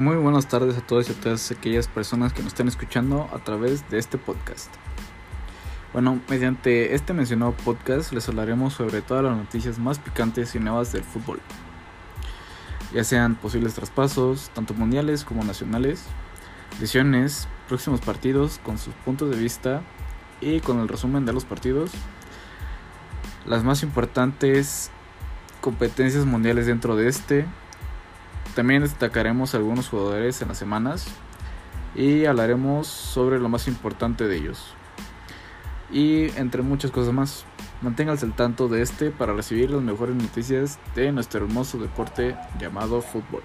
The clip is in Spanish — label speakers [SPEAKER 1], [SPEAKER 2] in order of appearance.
[SPEAKER 1] Muy buenas tardes a todos y a todas aquellas personas que nos están escuchando a través de este podcast. Bueno, mediante este mencionado podcast les hablaremos sobre todas las noticias más picantes y nuevas del fútbol. Ya sean posibles traspasos, tanto mundiales como nacionales, lesiones, próximos partidos con sus puntos de vista y con el resumen de los partidos, las más importantes competencias mundiales dentro de este, también destacaremos algunos jugadores en las semanas y hablaremos sobre lo más importante de ellos. Y entre muchas cosas más. Manténganse al tanto de este para recibir las mejores noticias de nuestro hermoso deporte llamado fútbol.